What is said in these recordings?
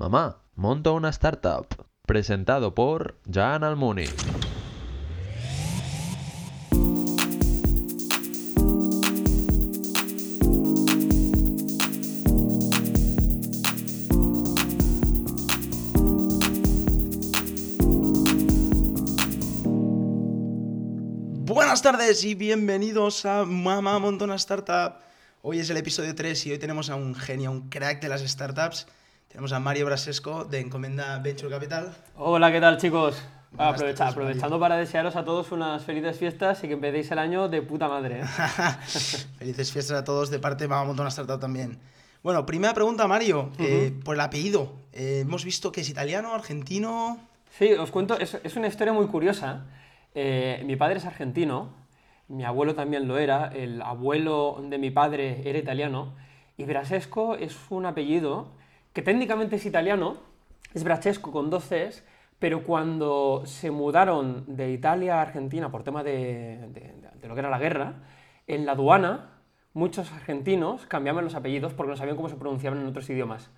Mamá, monto una startup. Presentado por Jan Almuni. Buenas tardes y bienvenidos a Mamá Montona Startup. Hoy es el episodio 3 y hoy tenemos a un genio, un crack de las startups. Tenemos a Mario Brasesco de Encomenda Venture Capital. Hola, ¿qué tal chicos? Aprovecha- aprovechando para desearos a todos unas felices fiestas y que empecéis el año de puta madre. ¿eh? Felices fiestas a todos de parte de Mamá Montona Startup también. Bueno, primera pregunta, Mario, eh, por el apellido. Eh, hemos visto que es italiano, argentino. Sí, os cuento, es, es una historia muy curiosa. Mi padre es argentino, mi abuelo también lo era, el abuelo de mi padre era italiano, y Brasesco es un apellido que técnicamente es italiano, es Brasesco con dos Cs, pero cuando se mudaron de Italia a Argentina por tema de, de- de lo que era la guerra, en la aduana muchos argentinos cambiaban los apellidos porque no sabían cómo se pronunciaban en otros idiomas.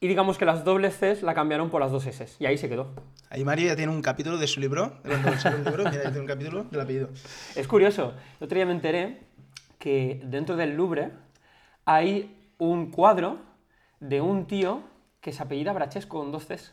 Y digamos que las dobles Cs la cambiaron por las dos S, y ahí se quedó. Ahí Mario ya tiene un capítulo de su libro. de un libro, mira, ya tiene un capítulo del apellido. Es curioso, el otro día me enteré que dentro del Louvre hay un cuadro de un tío que se apellida Brachesco con dos Cs.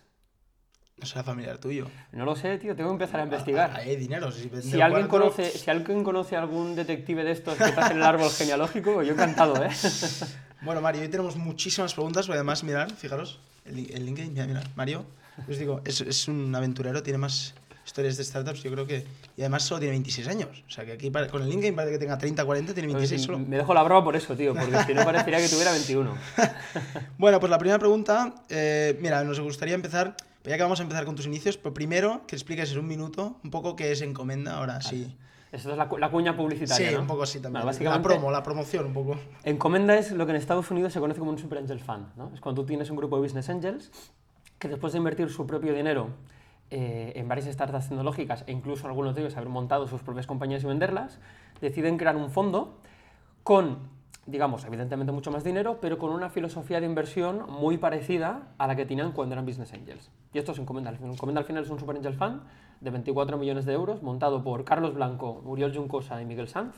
No será familiar tuyo. No lo sé, tío, tengo que empezar a Ah, investigar. Hay dinero. Si, vende Si un alguien, cuarto- conoce, si alguien conoce a algún detective de estos que está en el árbol genealógico, yo encantado, ¿eh? Bueno, Mario, hoy tenemos muchísimas preguntas, porque además, mirad, fijaros, el, el LinkedIn, mira, mira, Mario, os digo, es, es un aventurero, tiene más historias de startups, yo creo que... Y además solo tiene 26 años, o sea, que aquí pare- con el LinkedIn parece que tenga 30, 40, tiene 26 solo. Me dejo la broma por eso, tío, porque si no parecería que tuviera 21. Bueno, pues la primera pregunta, eh, mira, nos gustaría empezar, pues ya que vamos a empezar con tus inicios, pero primero que expliques en un minuto un poco qué es Encomenda, ahora sí. Esto es la, la cuña publicitaria, Sí, ¿no? un poco así también. Bueno, La básicamente, promo, la promoción un poco. Encomenda es lo que en Estados Unidos se conoce como un Super Angel Fund. ¿no? Es cuando tú tienes un grupo de Business Angels que después de invertir su propio dinero eh, en varias startups tecnológicas e incluso algunos de ellos haber montado sus propias compañías y venderlas, deciden crear un fondo con, digamos, evidentemente mucho más dinero, pero con una filosofía de inversión muy parecida a la que tenían cuando eran Business Angels. Y esto es Encomenda. Encomenda al final es un Super Angel Fund de 24 millones de euros, montado por Carlos Blanco, Muriel Juncosa y Miguel Sanz,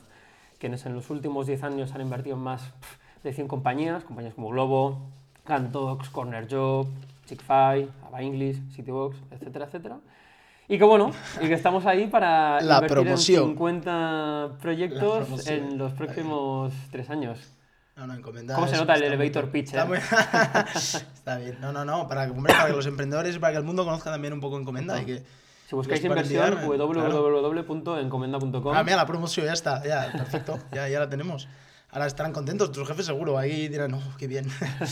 quienes en los últimos 10 años han invertido en más de 100 compañías, compañías como Globo, Cantox, Corner Job, Chick-fil, Ava English, Citybox, etcétera, etcétera. Y que bueno, y que estamos ahí para La invertir promoción. en 50 proyectos en los próximos 3 años. No, no, Encomenda. ¿Cómo se nota el elevator pitch, Está, eh? muy- está bien. No, no, no, para, que- hombre, para que los emprendedores, para que el mundo conozca también un poco Encomenda y que... Si buscáis inversión, claro. www.encomenda.com. Ah, mira, la promoción ya está, ya, perfecto, ya, ya la tenemos. Ahora estarán contentos, tus jefes seguro, ahí dirán, no, qué bien.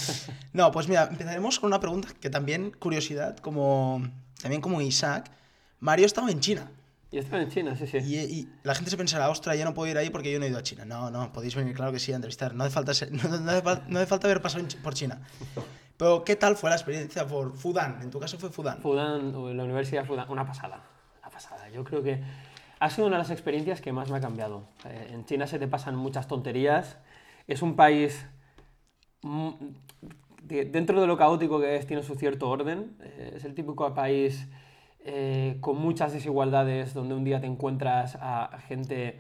no, pues mira, empezaremos con una pregunta que también, curiosidad, como también como Isaac, Mario estaba en China. Y estaba en China, sí, sí. Y, y la gente se pensará, ostras, yo no puedo ir ahí porque yo no he ido a China. No, no, podéis venir, claro que sí, a entrevistar. No hace falta, ser- no, no hace, no hace falta haber pasado por China. Pero, ¿qué tal fue la experiencia por Fudan? En tu caso fue Fudan. Fudan, la Universidad de Fudan, una pasada, una pasada. Yo creo que ha sido una de las experiencias que más me ha cambiado. Eh, en China se te pasan muchas tonterías. Es un país, mm, de- dentro de lo caótico que es, tiene su cierto orden. Eh, es el típico país eh, con muchas desigualdades, donde un día te encuentras a gente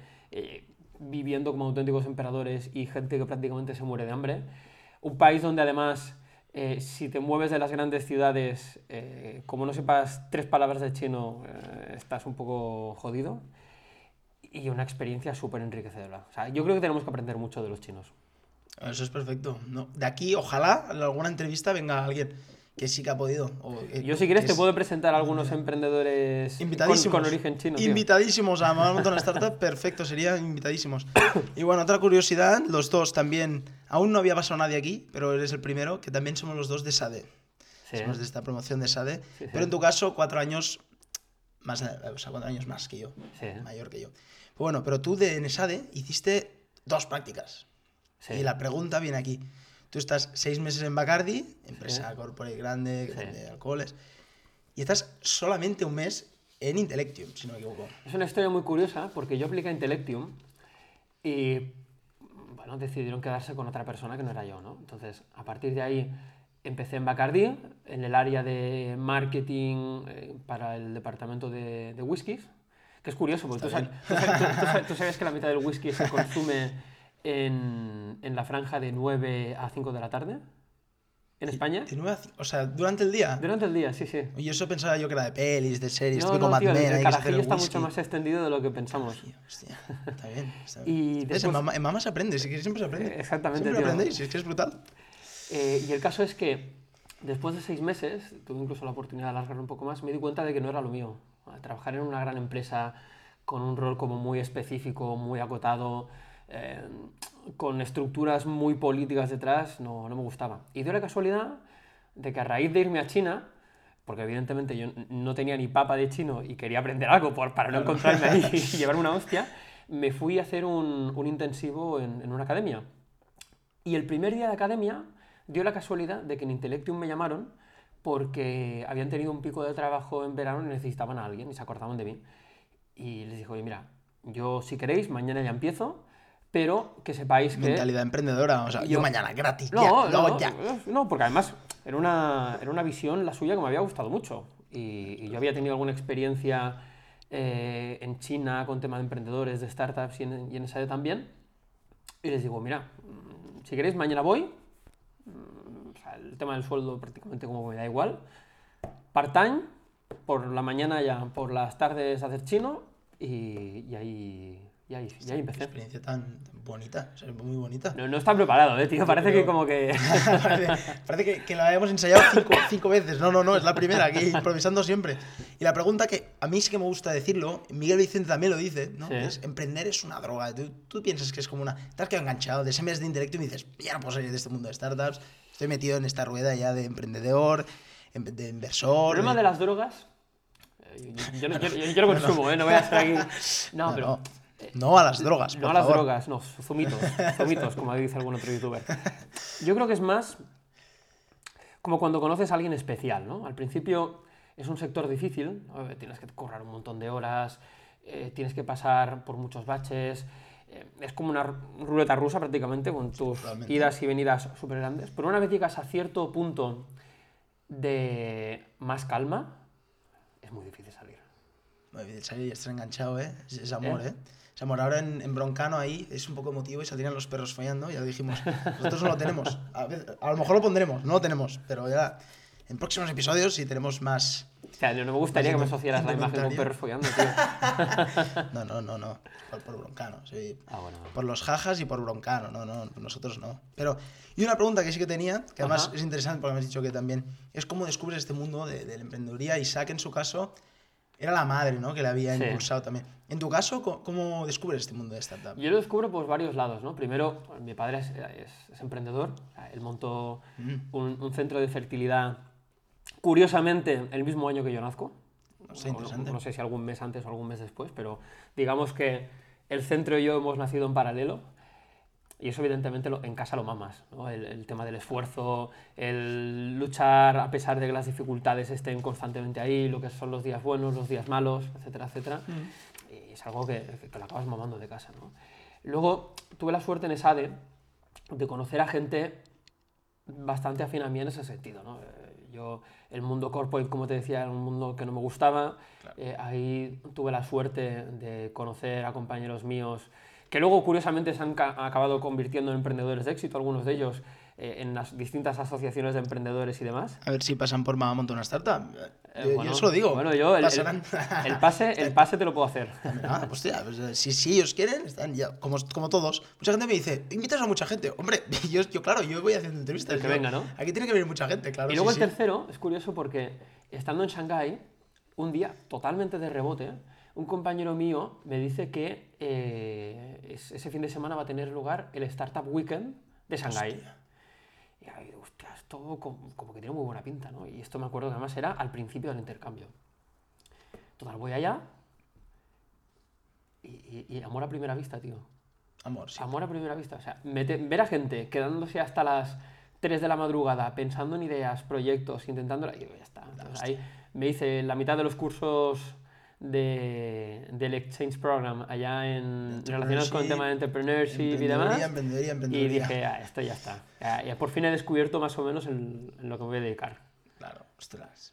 viviendo como auténticos emperadores y gente que prácticamente se muere de hambre. Un país donde además, eh, si te mueves de las grandes ciudades, eh, como no sepas tres palabras de chino, eh, estás un poco jodido. Y una experiencia súper enriquecedora. O sea, yo creo que tenemos que aprender mucho de los chinos. Eso es perfecto. No, de aquí, ojalá, en alguna entrevista venga alguien que sí que ha podido. o, eh, Yo si quieres te es- puedo presentar a algunos emprendedores con, Invitadísimos. con origen chino. tío. Invitadísimos a Mamá Montona Startup, perfecto, serían invitadísimos. Y bueno, otra curiosidad, los dos también, aún no había pasado nadie aquí, pero eres el primero, que también somos los dos de SADE. Sí. Somos de esta promoción de SADE. sí. Pero en tu caso, cuatro años más, o sea, cuatro años más que yo, mayor que yo. Pues bueno, pero tú de en SADE hiciste dos prácticas. Y la pregunta viene aquí. Tú estás seis meses en Bacardi, empresa corporate grande, vende alcoholes, y estás solamente un mes en Intellectium, si no me equivoco. Es una historia muy curiosa porque yo apliqué a Intellectium y bueno, decidieron quedarse con otra persona que no era yo, ¿no? Entonces, a partir de ahí empecé en Bacardi, en el área de marketing eh, para el departamento de, de whiskies, que es curioso, porque tú sabes que la mitad del whisky se consume en, en la franja de 9 a 5 de la tarde, en España. De nueve a ci- o sea, durante el día. Durante el día, sí, sí. Y eso pensaba yo que era de pelis, de series, No, típico no, Mad Men, el carajillo está whisky. mucho más extendido de lo que pensamos. Hostia, está bien. Está Y bien. ¿Ves? después- En, mamá, en mamá se aprende, si siempre se aprende. Exactamente, Siempre tío. aprendéis, es que es brutal. Eh, y el caso es que después de seis meses, tuve incluso la oportunidad de alargarlo un poco más, me di cuenta de que no era lo mío. Trabajar en una gran empresa con un rol como muy específico, muy acotado, eh, con estructuras muy políticas detrás, no, no me gustaba. Y dio la casualidad de que a raíz de irme a China, porque evidentemente yo no tenía ni papa de chino y quería aprender algo por- para no encontrarme ahí y llevarme una hostia, me fui a hacer un, un intensivo en, en una academia. Y el primer día de academia dio la casualidad de que en Intellectium me llamaron porque habían tenido un pico de trabajo en verano y necesitaban a alguien y se acordaban de mí. Y les dije, oye, mira, yo si queréis, mañana ya empiezo, pero que sepáis que... Mentalidad emprendedora, o sea, yo, Yo- mañana gratis, ya, No, lo hago no, ya. no, porque además era una, era una visión la suya que me había gustado mucho. Y, y yo había tenido alguna experiencia eh, en China con tema de emprendedores, de startups y en, y en esa área también. Y les digo, mira, mm, si queréis, mañana voy. Mm, o sea, el tema del sueldo prácticamente como me da igual. Part-time, por la mañana ya, por las tardes hacer chino y, y ahí, y ahí, y ahí Qué empecé. experiencia tan bonita, o sea, muy bonita. No, no está preparado, eh, tío. Parece que Pero- como que... parece, parece que, que lo habíamos ensayado cinco, cinco veces. No, no, no, es la primera, aquí improvisando siempre. Y la pregunta que a mí sí que me gusta decirlo, Miguel Vicente también lo dice, ¿no? Sí. Es, emprender es una droga. Tú, tú piensas que es como una... Te has quedado enganchado de ese mes de intelecto y me dices, ya no puedo salir de este mundo de startups, estoy metido en esta rueda ya de emprendedor, em- de El inversor... problema de- de las drogas. eh, Yo, yo no- yo- yo- yo lo consumo, ¿eh? No voy a estar aquí. No, No, pero. no, no a las drogas, No a las favor. drogas, no, zumitos. Zumitos, como dice algún otro youtuber. Yo creo que es más como cuando conoces a alguien especial, ¿no? Al principio es un sector difícil, ¿no? tienes que currar un montón de horas, eh, tienes que pasar por muchos baches. eh, es como una ru- ruleta rusa prácticamente, con tus Totalmente. idas y venidas súper grandes. Pero una vez llegas a cierto punto de más calma, es muy difícil salir. El salir y estar enganchado, ¿eh? Es, es amor, ¿Eh? ¿eh? Es amor. Ahora en, en Broncano ahí es un poco emotivo y saldrían los perros follando, ya lo dijimos. Nosotros no lo tenemos. A, a lo mejor lo pondremos, no lo tenemos, pero ya en próximos episodios si tenemos más... O sea, no me gustaría que me asociaras la imagen con perros follando, tío. No, no, no, no. Por, por Broncano, sí. Ah, bueno. bueno. Por los jajas y por Broncano, no, no, nosotros no. Pero, y una pregunta que sí que tenía, que además Ajá. es interesante porque me has dicho que también, es cómo descubres este mundo de, de la emprendeduría. Isaac, en su caso, era la madre, ¿no? Que le había Sí. impulsado también. En tu caso, ¿cómo, descubres este mundo de startup? Yo lo descubro por varios lados, ¿no? Primero, mi padre es, es- es emprendedor. Él montó Mm. un, un centro de fertilidad, curiosamente, el mismo año que yo nazco. Hostia, No- no, interesante. no sé si algún mes antes o algún mes después, pero digamos que el centro y yo hemos nacido en paralelo. Y eso evidentemente lo- en casa lo mamas, ¿no? el, el tema del esfuerzo, el luchar a pesar de que las dificultades estén constantemente ahí, lo que son los días buenos, los días malos, etcétera, etcétera. Y es algo que, que lo acabas mamando de casa. ¿no? Luego tuve la suerte en ESADE de conocer a gente bastante afín a mí en ese sentido. ¿no? Eh, Yo, el mundo corporate, como te decía, era un mundo que no me gustaba. Eh, ahí tuve la suerte de conocer a compañeros míos que luego, curiosamente, se han ca- acabado convirtiendo en emprendedores de éxito, algunos de ellos eh, en las distintas asociaciones de emprendedores y demás. A ver si pasan por Mamá Monta una startup. Eh, yo, yo bueno, eso lo digo. Bueno, yo, el, el- Pasarán. el pase, el pase te lo puedo hacer. Ah, pues tía, pues, eh, si, si ellos quieren, están ya, como, como todos. Mucha gente me dice, invitas a mucha gente. Hombre, yo, yo claro, yo voy haciendo entrevistas. El que yo- venga, ¿no? Aquí tiene que venir mucha gente, claro. Y luego sí, el sí. tercero, es curioso porque estando en Shanghái, un día totalmente de rebote, un compañero mío me dice que eh, es- ese fin de semana va a tener lugar el Startup Weekend de Shanghái. Y ahí hostia, esto como, como que tiene muy buena pinta, ¿no? Y esto me acuerdo que además era al principio del intercambio. Total, voy allá y, y- y amor a primera vista, tío. Amor, sí. Amor a primera vista. O sea, mete- ver a gente quedándose hasta las 3 de la madrugada pensando en ideas, proyectos, intentando. Y digo, ya está. Entonces, ahí me hice la mitad de los cursos de, del Exchange Program allá en relacionados con el Entrepreneurship, tema de entrepreneurship y demás. Y dije, ah, esto ya está. Ya, ya por fin he descubierto más o menos en, en lo que me voy a dedicar. Claro, ostras.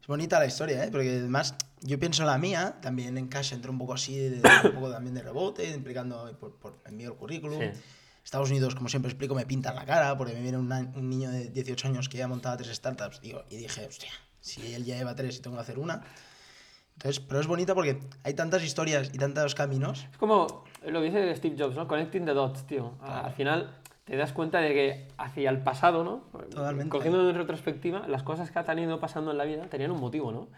Es bonita la historia, ¿eh? Porque además, yo pienso en la mía, también en Cash entró un poco así, de, un poco también de rebote, implicando por, por envío el currículum. Sí. Estados Unidos, como siempre explico, me pintan la cara, porque me viene una- un niño de 18 años que ya montaba tres startups, digo, y dije, hostia, si él ya lleva tres y tengo que hacer una. Entonces, pero es bonita porque hay tantas historias y tantos caminos. Es como lo que dice Steve Jobs, ¿no? Connecting the dots, tío. Claro. Al final te das cuenta de que hacia el pasado, ¿no? Totalmente. Cogiendo en retrospectiva, las cosas que han ido pasando en la vida tenían un motivo, ¿no?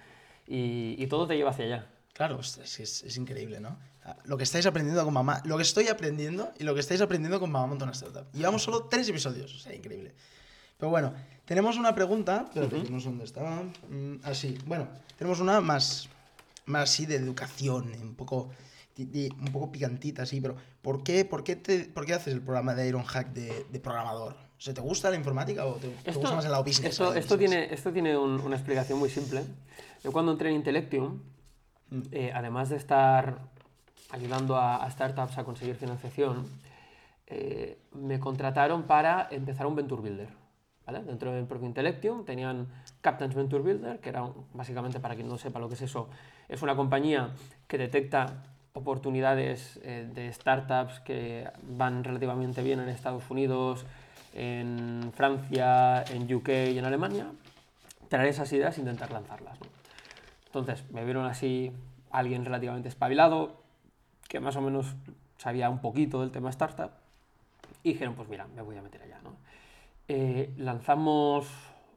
Y, y todo te lleva hacia allá. Claro, es, es- es- increíble, ¿no? Lo que estáis aprendiendo con mamá, lo que estoy aprendiendo y lo que estáis aprendiendo con mamá monta una startup. Llevamos solo tres episodios, o sea, increíble. Pero bueno, tenemos una pregunta, espérate, que no sé dónde estaba. Mm, así, bueno, tenemos una más, más así de educación, un poco, un poco picantita, así, pero ¿por qué, por qué, te, por qué haces el programa de Ironhack de, de programador? O sea, ¿te gusta la informática o te, te gusta más el lado business? esto, esto business? tiene, esto tiene un- una explicación muy simple. Yo cuando entré en Intellectium, Mm. eh, además de estar ayudando a, a startups a conseguir financiación, eh, me contrataron para empezar un Venture Builder. ¿Vale? Dentro del propio Intellectium tenían Captain's Venture Builder, que era básicamente, para quien no sepa lo que es eso, es una compañía que detecta oportunidades eh, de startups que van relativamente bien en Estados Unidos, en Francia, en UK y en Alemania, traer esas ideas e intentar lanzarlas. ¿no? Entonces me vieron así alguien relativamente espabilado, que más o menos sabía un poquito del tema startup, y dijeron, pues mira, me voy a meter allá. ¿no? Eh, lanzamos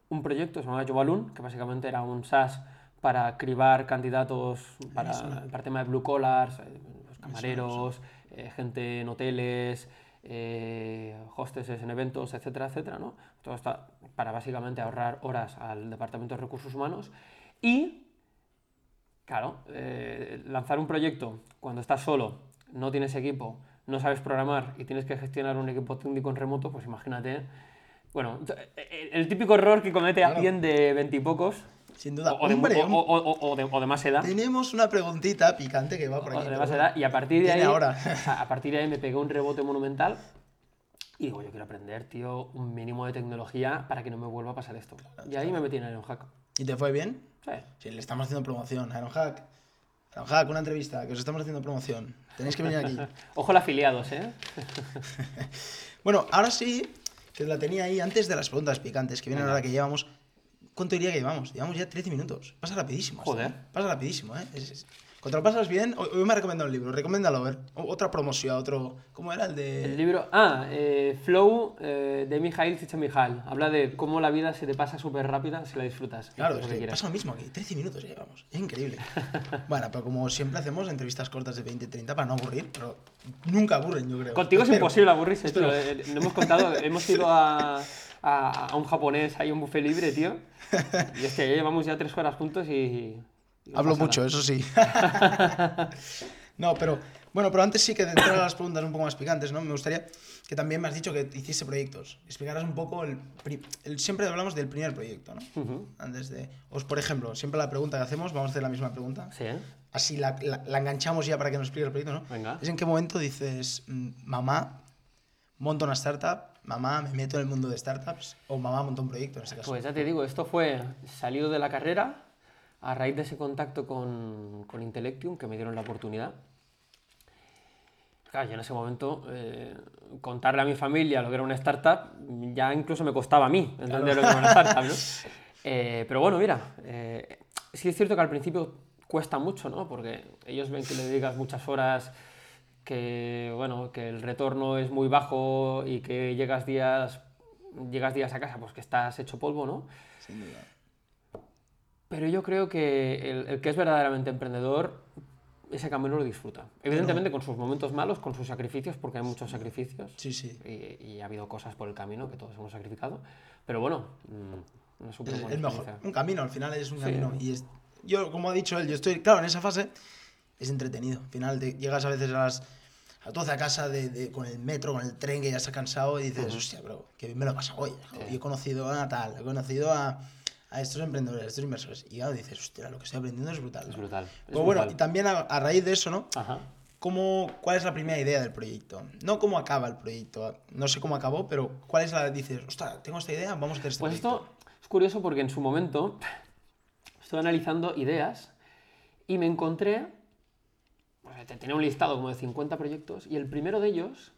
un proyecto, se llamaba Jobalun, que básicamente era un SaaS para cribar candidatos para, para el tema de blue collars, eh, los camareros, eh, gente en hoteles, eh, hostesses en eventos, etcétera, etcétera, ¿no? Todo está para básicamente ahorrar horas al Departamento de Recursos Humanos y Claro, eh, lanzar un proyecto cuando estás solo, no tienes equipo, no sabes programar y tienes que gestionar un equipo técnico en remoto, pues imagínate. Bueno, eh, el típico error que comete Claro. alguien de veintipocos Sin duda. o, de, Hombre, o- o- de- o de más edad. Tenemos una preguntita picante que va por o aquí. de más edad, y a partir de ahí, ahora. a, partir de ahí me pegué un rebote monumental y digo, yo quiero aprender, tío, un mínimo de tecnología para que no me vuelva a pasar esto. y ahí me metí en Ironhack. ¿Y te fue bien? Sí. Sí, le estamos haciendo promoción. Ironhack. Ironhack, una entrevista, que os estamos haciendo promoción. Tenéis que venir aquí. Ojo los afiliados, ¿eh? Bueno, ahora sí, la tenía ahí antes de las preguntas picantes, que vienen ahora que llevamos. ¿Cuánto diría que llevamos? Llevamos ya 13 minutos. Pasa rapidísimo. Joder. ¿eh? Pasa rapidísimo, ¿eh? Es- es- Cuando lo pasas bien, hoy me ha recomendado un libro. Recomiéndalo, a ver. Otra promoción, otro. ¿Cómo era el de.? El libro. Ah, eh, Flow eh, de Mijail Csikszentmihalyi. Habla de cómo la vida se te pasa súper rápida si la disfrutas. Claro, es lo que pasa lo mismo aquí. 13 minutos ya llevamos. Es increíble. bueno, pero como siempre hacemos entrevistas cortas de 20-30 para no aburrir, pero nunca aburren, yo creo. Contigo es imposible aburrirse, Espero. tío. Eh, No hemos contado, hemos ido a, a, a un japonés, hay un buffet libre, tío. Y es que ya llevamos ya tres horas juntos y. no Hablo mucho, nada. eso sí. no, pero bueno, pero antes sí que de entrar a las preguntas un poco más picantes, ¿no? Me gustaría que también me has dicho que hiciste proyectos. Explicaras un poco el, siempre hablamos del primer proyecto, ¿no? Ujú. Antes de, os por ejemplo, siempre la pregunta que hacemos, vamos a hacer la misma pregunta. Sí, ¿eh? Así la, la- la enganchamos ya para que nos explique el proyecto, ¿no? Venga. Es en qué momento dices, mm, mamá, monto una startup, mamá, me meto en el mundo de startups, o mamá, monto un proyecto en este caso. Pues ya te digo, esto fue salido de la carrera a raíz de ese contacto con, con Intellectium que me dieron la oportunidad. Claro, yo en ese momento eh, contarle a mi familia lo que era una startup ya incluso me costaba a mí entender lo que era una startup, ¿no? Eh, pero bueno, mira, eh, sí es cierto que al principio cuesta mucho, ¿no? Porque ellos ven que le dedicas muchas horas, que bueno, que el retorno es muy bajo y que llegas días, llegas días a casa pues que estás hecho polvo, ¿no? Sin duda. Pero yo creo que el, el que es verdaderamente emprendedor, ese camino lo disfruta. Evidentemente con sus momentos malos, con sus sacrificios, porque hay muchos sacrificios. Sí, sí. Y, y ha habido cosas por el camino que todos hemos sacrificado. Pero bueno, mm, una súper Es buena el mejor. Un camino, al final es un Sí. camino. Y es, yo, como ha dicho él, yo estoy, claro, en esa fase es entretenido. Al final te- llegas a veces a las a las 12 a casa de, de- con el metro, con el tren, que ya estás cansado y dices, hostia, bro, que bien me lo he pasado hoy. Y he conocido a tal, he conocido a, a estos emprendedores, a estos inversores. Y ahora dices, hostia, lo que estoy aprendiendo es brutal. Es ¿no? brutal. es Pues bueno, brutal. y también a, a raíz de eso, ¿no? Ajá. ¿Cómo, ¿Cuál es la primera idea del proyecto? No cómo acaba el proyecto. No sé cómo acabó, pero ¿cuál es la. Dices, ostras, tengo esta idea, vamos a hacer este Pues proyecto. esto es curioso porque en su momento estuve analizando ideas y me encontré, pues, te- tenía un listado como de 50 proyectos y el primero de ellos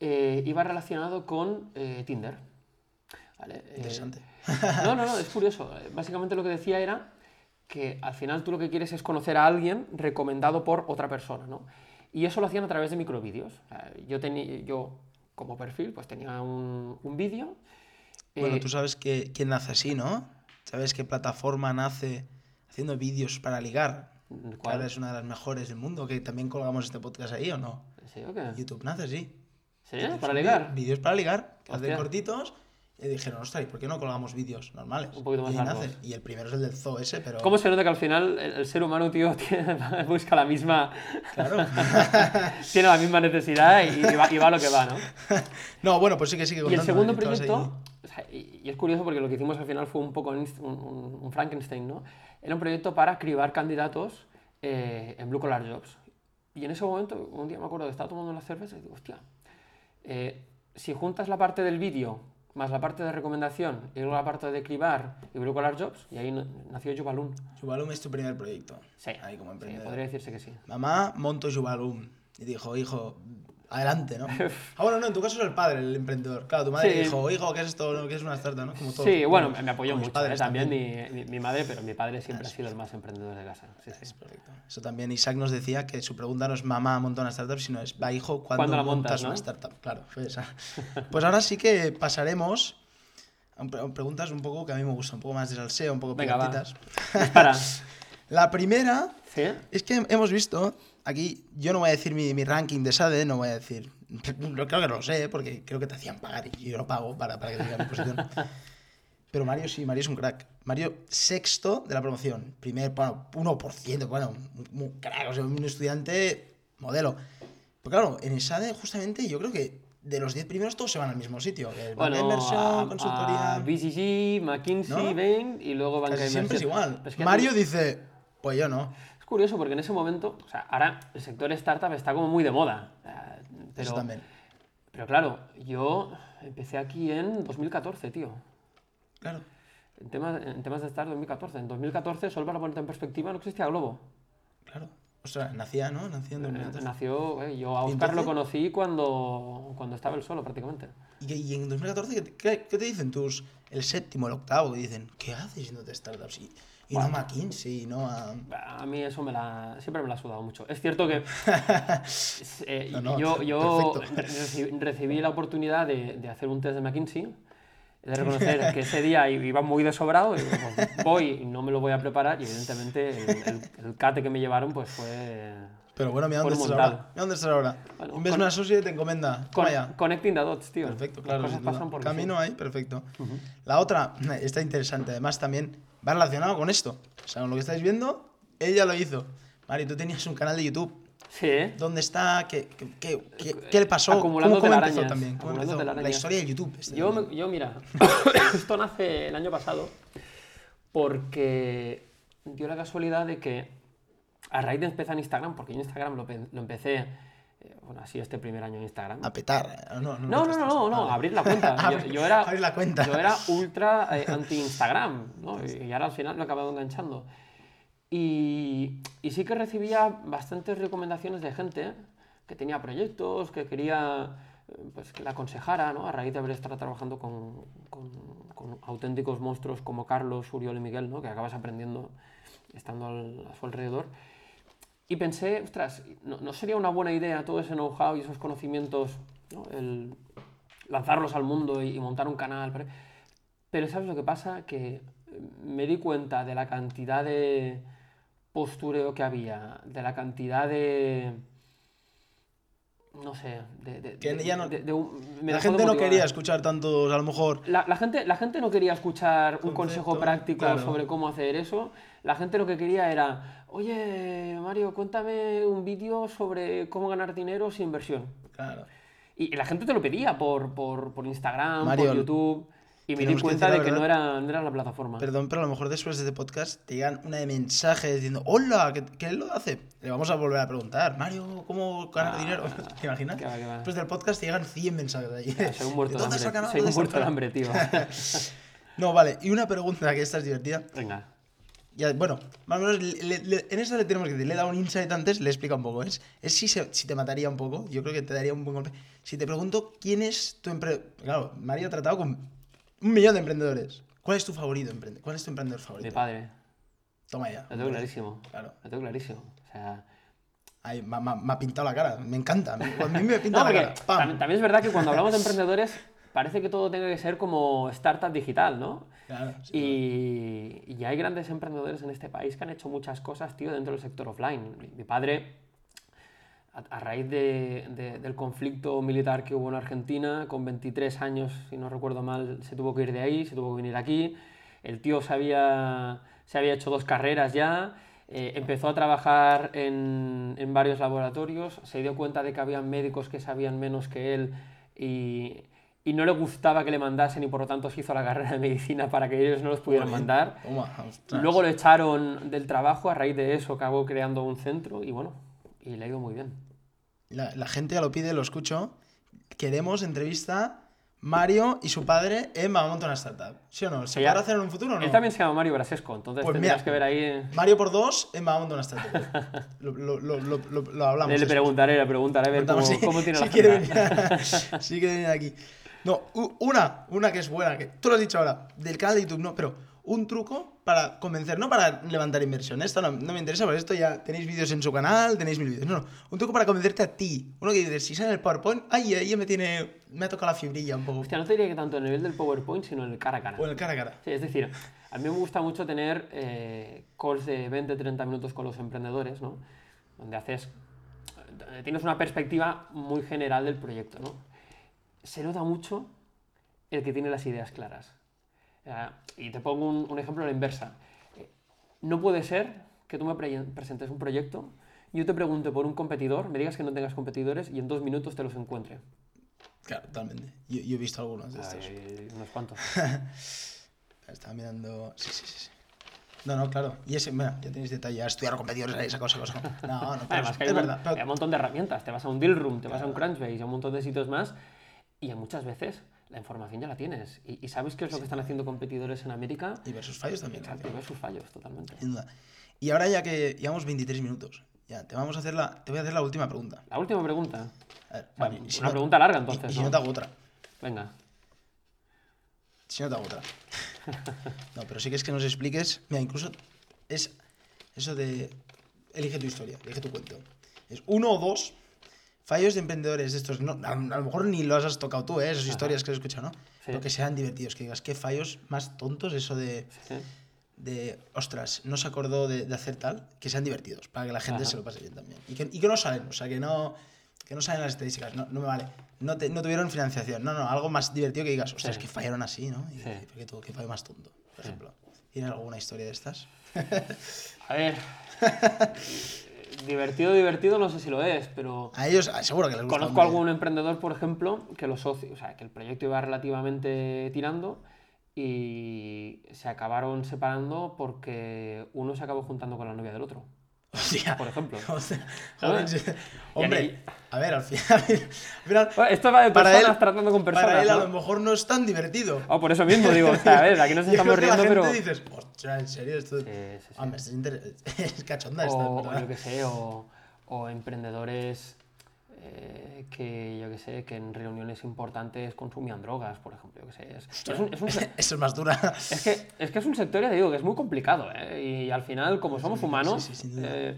eh, iba relacionado con eh, Tinder. ¿Vale? Eh, Interesante. No, no, no, es curioso. Básicamente lo que decía era que al final tú lo que quieres es conocer a alguien recomendado por otra persona, ¿no? Y eso lo hacían a través de microvídeos. O yo, tenía, yo como perfil pues tenía un, un vídeo. Bueno, eh, tú sabes que, quién nace así, ¿no? ¿Sabes qué plataforma nace haciendo vídeos para ligar? ¿cuál? ¿Cuál es una de las mejores del mundo? Que también colgamos este podcast ahí, ¿o no? ¿En serio qué? YouTube nace así. ¿Sí? ¿Para ligar? Vídeos para ligar, que hacen cortitos. Y dijeron, ostras, ¿y por qué no colgamos vídeos normales? Un poquito más y largos. el primero es el del zoo ese, pero... ¿Cómo se nota que al final el, el ser humano, tío, tiene- busca la misma. Claro. tiene la misma necesidad y, y va, y va lo que va, ¿no? no, bueno, pues sí que sigue Y el segundo ¿eh? Ahí. proyecto, o sea, y, y es curioso porque lo que hicimos al final fue un poco un, Frankenstein, ¿no? Era un proyecto para cribar candidatos eh, en Blue Collar Jobs. Y en ese momento, un día me acuerdo que estaba tomando una cerveza y digo, hostia, eh, si juntas la parte del vídeo más la parte de recomendación y luego la parte de cribar y Blue Collar Jobs, y ahí nació Jubalum. Jubalum es tu primer proyecto. Sí, Ahí como sí, emprendedor. podría decirse que sí. Mamá, monto Jubalum. Y dijo, hijo, adelante, ¿no? ah, bueno, no, en tu caso es el padre, el emprendedor. Claro, tu madre Sí. dijo, hijo, ¿qué es esto? ¿Qué es una startup? ¿no? Como todos. Sí, bueno, me apoyó mucho, ¿eh? padres también mi, mi- mi madre, pero mi padre siempre ha sido el más emprendedor de casa. Sí, sí. Es correcto. Eso también Isaac nos decía que su pregunta no es mamá monta una startup, sino es va hijo cuando ¿Cuándo la montas montas, no? una startup. Claro, fue esa. Pues ahora sí que pasaremos a pre- a preguntas un poco que a mí me gustan, un poco más de salseo, un poco picantitas. Dispara. La primera ¿Sí? es que hemos visto, aquí yo no voy a decir mi, mi ranking de SADE, no voy a decir, creo que lo sé, porque creo que te hacían pagar y yo lo pago para, para que diga mi posición. Pero Mario sí, Mario es un crack. Mario sexto de la promoción, primer, bueno, 1%, bueno, un, un crack, o sea, un estudiante modelo. Pero claro, en el SADE justamente yo creo que de los 10 primeros todos se van al mismo sitio. Que Bueno, inversión, a, consultoría... a BCG, McKinsey, ¿No? Bain y luego banca casi siempre es igual. Es que Mario dice, pues yo no. Curioso porque en ese momento, o sea, ahora el sector startup está como muy de moda. eh, Pero, Eso también. pero claro, yo empecé aquí en 2014, tío. Claro. En temas, en temas de startup 2014. En 2014, solo para ponerte en perspectiva, no existía Globo. Claro. Ostras, nacía, ¿no? Nacía en Eh, 2014. Nació, eh, yo a ¿Y Oscar lo conocí cuando, cuando estaba él solo prácticamente. ¿Y, y en 2014 ¿qué, te- qué, te dicen tus, el séptimo, el octavo? Que dicen, ¿qué haces yendo de startups? Y, y no a McKinsey, no a... A mí eso me la, siempre me la ha sudado mucho. Es cierto que eh, No, no, yo, yo recibí la oportunidad de, de hacer un test de McKinsey. De reconocer que ese día iba muy de sobrado. Y pues, voy y no me lo voy a preparar. Y evidentemente el, el- el cate que me llevaron pues fue Pero bueno, mira Por dónde estás ahora. Mira dónde estás ahora. Bueno, con- Associate te encomienda. con- Toma ya. Connecting the dots, tío. Perfecto, Las claro. cosas sin duda. pasan porque Camino sí. ahí, perfecto. La otra, está interesante. Además, también va relacionado con esto. O sea, con lo que estáis viendo, ella lo hizo. Mari, tú tenías un canal de YouTube. Sí, ¿eh? ¿Dónde está? ¿Qué, qué, qué- qué- qué le pasó? Acumulando ¿Cómo, cómo empezó también? ¿Cómo empezó? La historia de YouTube. este Yo, me- yo mira, esto nace el año pasado porque dio la casualidad de que a raíz de empezar Instagram, porque yo Instagram lo, lo empecé, eh, bueno, así este primer año en Instagram. A petar. No, no, No, no, no, no, no, abrir la cuenta. Yo, yo era, abrir la cuenta. yo era ultra eh, anti-Instagram, ¿no? Y ahora al final me he acabado enganchando. Y, y sí que recibía bastantes recomendaciones de gente que tenía proyectos, que quería eh, pues, que la aconsejara, ¿no? A raíz de haber estado trabajando con, con- con auténticos monstruos como Carlos, Uriol y Miguel, ¿no? Que acabas aprendiendo estando al- a su alrededor. Y pensé, ostras, ¿no, no sería una buena idea todo ese know-how y esos conocimientos, ¿no? el lanzarlos al mundo y, y montar un canal? Pero, pero ¿sabes lo que pasa? Que me di cuenta de la cantidad de postureo que había, de la cantidad de... No sé, de... de- Que ya no- de- de un- La gente no quería escuchar tantos, a lo mejor. La, la gente, la gente no quería escuchar un Concepto, consejo práctico claro. sobre cómo hacer eso. La gente lo que quería era, oye, Mario, cuéntame un vídeo sobre cómo ganar dinero sin inversión. Claro. Y la gente te lo pedía por, por, por Instagram, Mario, por YouTube. Y me di cuenta de que no era, no era la plataforma. Perdón, pero a lo mejor después de este podcast te llegan una de mensajes diciendo, hola, ¿qué, qué lo hace? Le vamos a volver a preguntar, Mario, ¿cómo ganar Ah, dinero? ¿Te imaginas? va, va. Después del podcast te llegan 100 mensajes ahí. Ah, Soy un muerto de ¿Dónde has hambre. Soy un ¿Dónde has muerto de hambre, tío. No, vale, y una pregunta que esta es divertida. Venga. Ya, bueno, más o menos, le- le- le- en esta le tenemos que decir, le he dado un insight antes, le explica un poco. Es, es si, se- si te mataría un poco, yo creo que te daría un buen golpe. Si te pregunto, ¿quién es tu emprendedor? Claro, Mario ha tratado con un millón de emprendedores. ¿Cuál es tu favorito? emprende- ¿Cuál es tu emprendedor Mi favorito? padre. Toma ya. Lo tengo clarísimo. Claro. Lo tengo clarísimo. O sea. Ay, me, ha- me ha- me ha pintado la cara, me encanta. A mí me pinta No, la cara. ¡Pam! tam- también es verdad que cuando hablamos de emprendedores, parece que todo tenga que ser como startup digital, ¿no? Claro, sí, Y, y hay grandes emprendedores en este país que han hecho muchas cosas, tío, dentro del sector offline. Mi, mi padre, a, a raíz de- de- del conflicto militar que hubo en Argentina, con 23 años, si no recuerdo mal, se tuvo que ir de ahí, se tuvo que venir aquí. El tío se había, se había hecho dos carreras ya, eh, empezó a trabajar en, en varios laboratorios, se dio cuenta de que había médicos que sabían menos que él y, y no le gustaba que le mandasen y por lo tanto se hizo la carrera de medicina para que ellos no los pudieran mandar. Luego lo echaron del trabajo, a raíz de eso acabó creando un centro y bueno, y le ha ido muy bien. La, la gente ya lo pide, lo escucho. Queremos entrevista Mario y su padre en montar una startup. ¿Sí o no? ¿Se Que podrá hacer en un futuro o no? Él también se llama Mario Brasesco, entonces Pues tendrás mira, que ver ahí... Mario por dos en montar una startup. lo, lo, lo, lo, hablamos. Le, le preguntaré, le preguntaré a ver cómo, cómo tiene si la quiere venir, si quiere venir aquí. No, una, una que es buena, que tú lo has dicho ahora, del canal de YouTube, no, pero un truco para convencer, no para levantar inversión. Esto no, no me interesa, porque esto ya tenéis vídeos en su canal, tenéis mil vídeos. No, no, un truco para convencerte a ti. Uno que dices, si sale el PowerPoint, ay, ahí me tiene, me ha tocado la fibrilla un poco. Hostia, no te diría que tanto en el nivel del PowerPoint, sino en el cara a cara. O en el cara a cara. Sí, es decir, a mí me gusta mucho tener eh, calls de 20-30 minutos con los emprendedores, ¿no? Donde haces, tienes una perspectiva muy general del proyecto, ¿no? Se nota mucho el que tiene las ideas claras. Eh, y te pongo un, un ejemplo a la inversa. Eh, No puede ser que tú me pre- presentes un proyecto, yo te pregunte por un competidor, me digas que no tengas competidores y en dos minutos te los encuentre. Claro, totalmente. Yo, yo he visto algunos de estos. Hay unos cuantos. Estaba mirando. Sí, sí, sí. No, no, claro. Y ese, mira, ya tenéis detalle. Estudiar competidores esa cosa, cosa. No, no, pero Además, es, que hay, es un, verdad. hay pero- un montón de herramientas. Te vas a un deal room, te vas a un Crunchbase, a un montón de sitios más y muchas veces la información ya la tienes. Y, y sabes qué es lo que están haciendo competidores en América Y versus fallos también. Exacto, y ves sus fallos totalmente. Sin duda. Y ahora ya que llevamos 23 minutos, ya te vamos a hacer la, te voy a hacer la última pregunta. La última pregunta. A ver, O sea, y si una no- pregunta larga y- entonces. Y, si ¿no? no te hago otra. Venga. Si no te hago otra. No, pero sí que es que nos expliques. Mira, incluso es eso de. Elige tu historia, elige tu cuento. Es uno o dos fallos de emprendedores de estos. No, a, a lo mejor ni los has tocado tú, ¿eh? esas Ajá. historias que has escuchado, ¿no? Sí. Pero que sean divertidos, que digas, qué fallos más tontos, eso de. Sí, de, ostras, no se acordó de, de hacer tal, que sean divertidos, para que la gente Ajá. se lo pase bien también. Y que, y que no salen, o sea, que no, que no salen las estadísticas, no, no me vale. No, te- no tuvieron financiación, no, no, algo más divertido que digas, ostras, Sí. que fallaron así, ¿no? Y, Sí. y ¿por qué tú- qué fallo más tonto, por ejemplo. ¿Tienes alguna historia de estas? A ver. divertido, divertido, no sé si lo es, pero. A ellos ah, seguro que les gusta. Conozco hombre. algún emprendedor, por ejemplo, que los socios, o sea, que el proyecto iba relativamente tirando y se acabaron separando porque uno se acabó juntando con la novia del otro, Hostia. por ejemplo. O sea, joder, hombre, a ver, al final, al final, Bueno, Esto va de Para personas él- tratando con personas. para él a ¿no? lo mejor no es tan divertido. Oh, por eso mismo digo, o sea, a ver, aquí nos estamos riendo, la pero. dices, ostras, en serio, esto... Sí, sí, sí. Es, inter- es cachonda esta, o, o ¿verdad? yo que sé, o, o emprendedores eh, que yo que sé, que en reuniones importantes consumían drogas, por ejemplo, yo que sé. Es, es un- es un es más dura. es que, es que es un sector, ya te digo, que es muy complicado, ¿eh? Y al final, como somos humanos, sí, sin duda. eh,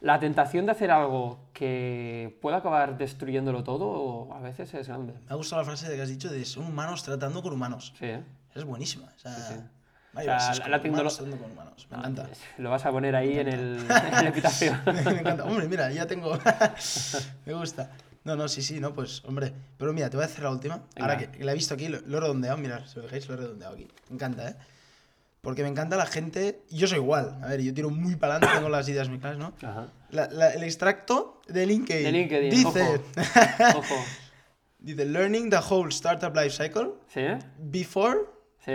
la tentación de hacer algo que pueda acabar destruyéndolo todo a veces es grande. Me ha gustado la frase que has dicho de son humanos tratando con humanos. Sí. Es buenísima. O sea, sí. O sea, la- la humanos tecnolo- tratando con humanos. Me encanta. Lo vas a poner ahí en el, en el epitafio. me encanta. Hombre, mira, ya tengo. me gusta. No, no, sí, sí, no, pues, hombre. Pero mira, te voy a hacer la última. Ahora Venga. que la he visto aquí, lo, lo he redondeado. Mirad, si os fijáis, lo he redondeado aquí. Me encanta, ¿eh? Porque me encanta la gente. Yo soy igual. A ver, yo tiro muy para adelante, tengo las ideas muy claras, ¿no? Ajá. La- la- el extracto de LinkedIn. De LinkedIn, Dice. Ojo. dice, learning the whole startup life cycle ¿Sí? before ¿Sí?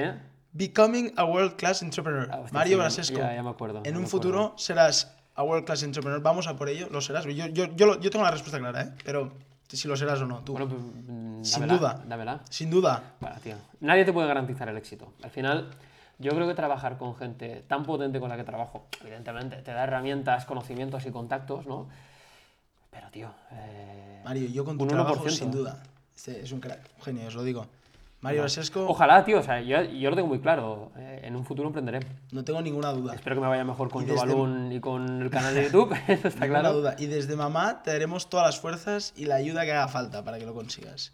Becoming a World Class Entrepreneur. Ah, Mario Brasesco. ya- ya me acuerdo, En un me acuerdo. futuro serás a World Class Entrepreneur. Vamos a por ello, lo serás. Yo, yo, yo, yo tengo la respuesta clara, ¿eh? Pero si lo serás o no, tú. Bueno, pues, mm, Sin dámela, duda. Dámela. Sin duda. Bueno, tío, nadie te puede garantizar el éxito. Al final, yo creo que trabajar con gente tan potente con la que trabajo, evidentemente, te da herramientas, conocimientos y contactos, ¿no? Pero, tío, eh, Mario, yo con tu un trabajo, 1%. sin duda. Este es un crack, un genio, os lo digo. Mario Brasesco, Ojalá, tío, o sea, yo, yo lo tengo muy claro. eh, en un futuro emprenderé. no tengo ninguna duda. Espero que me vaya mejor con Y desde- y con el canal de YouTube, eso está Ninguna claro. duda. Y desde mamá te daremos todas las fuerzas y la ayuda que haga falta para que lo consigas.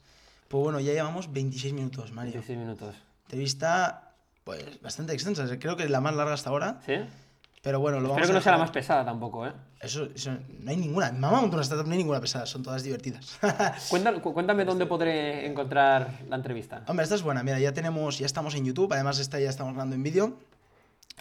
Pues bueno, ya llevamos 26 minutos, Mario. 16 minutos. Entrevista, pues, bastante extensa. Creo que es la más larga hasta ahora. ¿Sí? Pero bueno, lo vamos Espero que no sea la más pesada tampoco, ¿eh? Eso, eso, no hay ninguna. Mamá montó una startup, no hay ninguna pesada, son todas divertidas. Cuéntame, cu- cuéntame dónde podré encontrar la entrevista. Hombre, esta es buena. Mira, ya tenemos, ya estamos en YouTube. Además, esta ya estamos grabando en vídeo.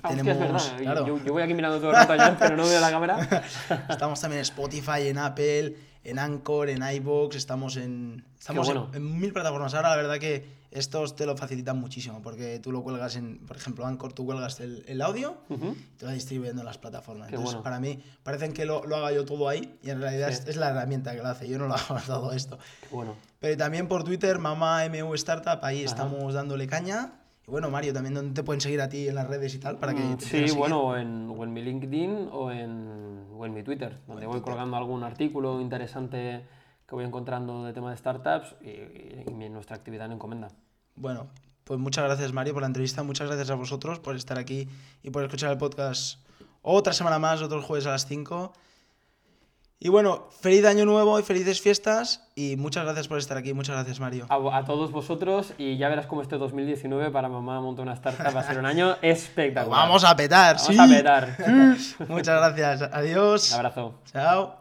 Ah, hostia, es verdad. claro. Yo, yo voy aquí mirando todo el rato allá, pero no veo la cámara. Estamos también en Spotify, en Apple, en Anchor, en iVoox. Estamos en, estamos en- bueno. en, mil plataformas. Ahora, la verdad que estos te lo facilitan muchísimo porque tú lo cuelgas en, por ejemplo, Anchor, tú cuelgas el, el audio Ujú. y te va distribuyendo en las plataformas. Qué Entonces, bueno. para mí, parecen que lo, lo haga yo todo ahí y en realidad Sí. es, es la herramienta que lo hace. Yo no lo hago todo esto. Qué bueno. Pero también por Twitter, Mama MU Startup, ahí Ajá. estamos dándole caña. Y bueno, Mario, también donde te pueden seguir a ti en las redes y tal, para que Mm, te Sí, bueno, o en, o en mi LinkedIn o en, o en mi Twitter, donde voy colgando algún artículo interesante que voy encontrando de tema de startups y, y- nuestra actividad en Encomenda. Bueno, pues muchas gracias Mario por la entrevista, muchas gracias a vosotros por estar aquí y por escuchar el podcast otra semana más, otro jueves a las 5. Y bueno, feliz año nuevo y felices fiestas y muchas gracias por estar aquí, muchas gracias Mario. A, a todos vosotros y ya verás cómo este 2019 para Mamá Monta una Startup va a ser un año espectacular. Vamos a petar, Vamos sí. a petar. Muchas gracias, adiós. Un abrazo. Chao.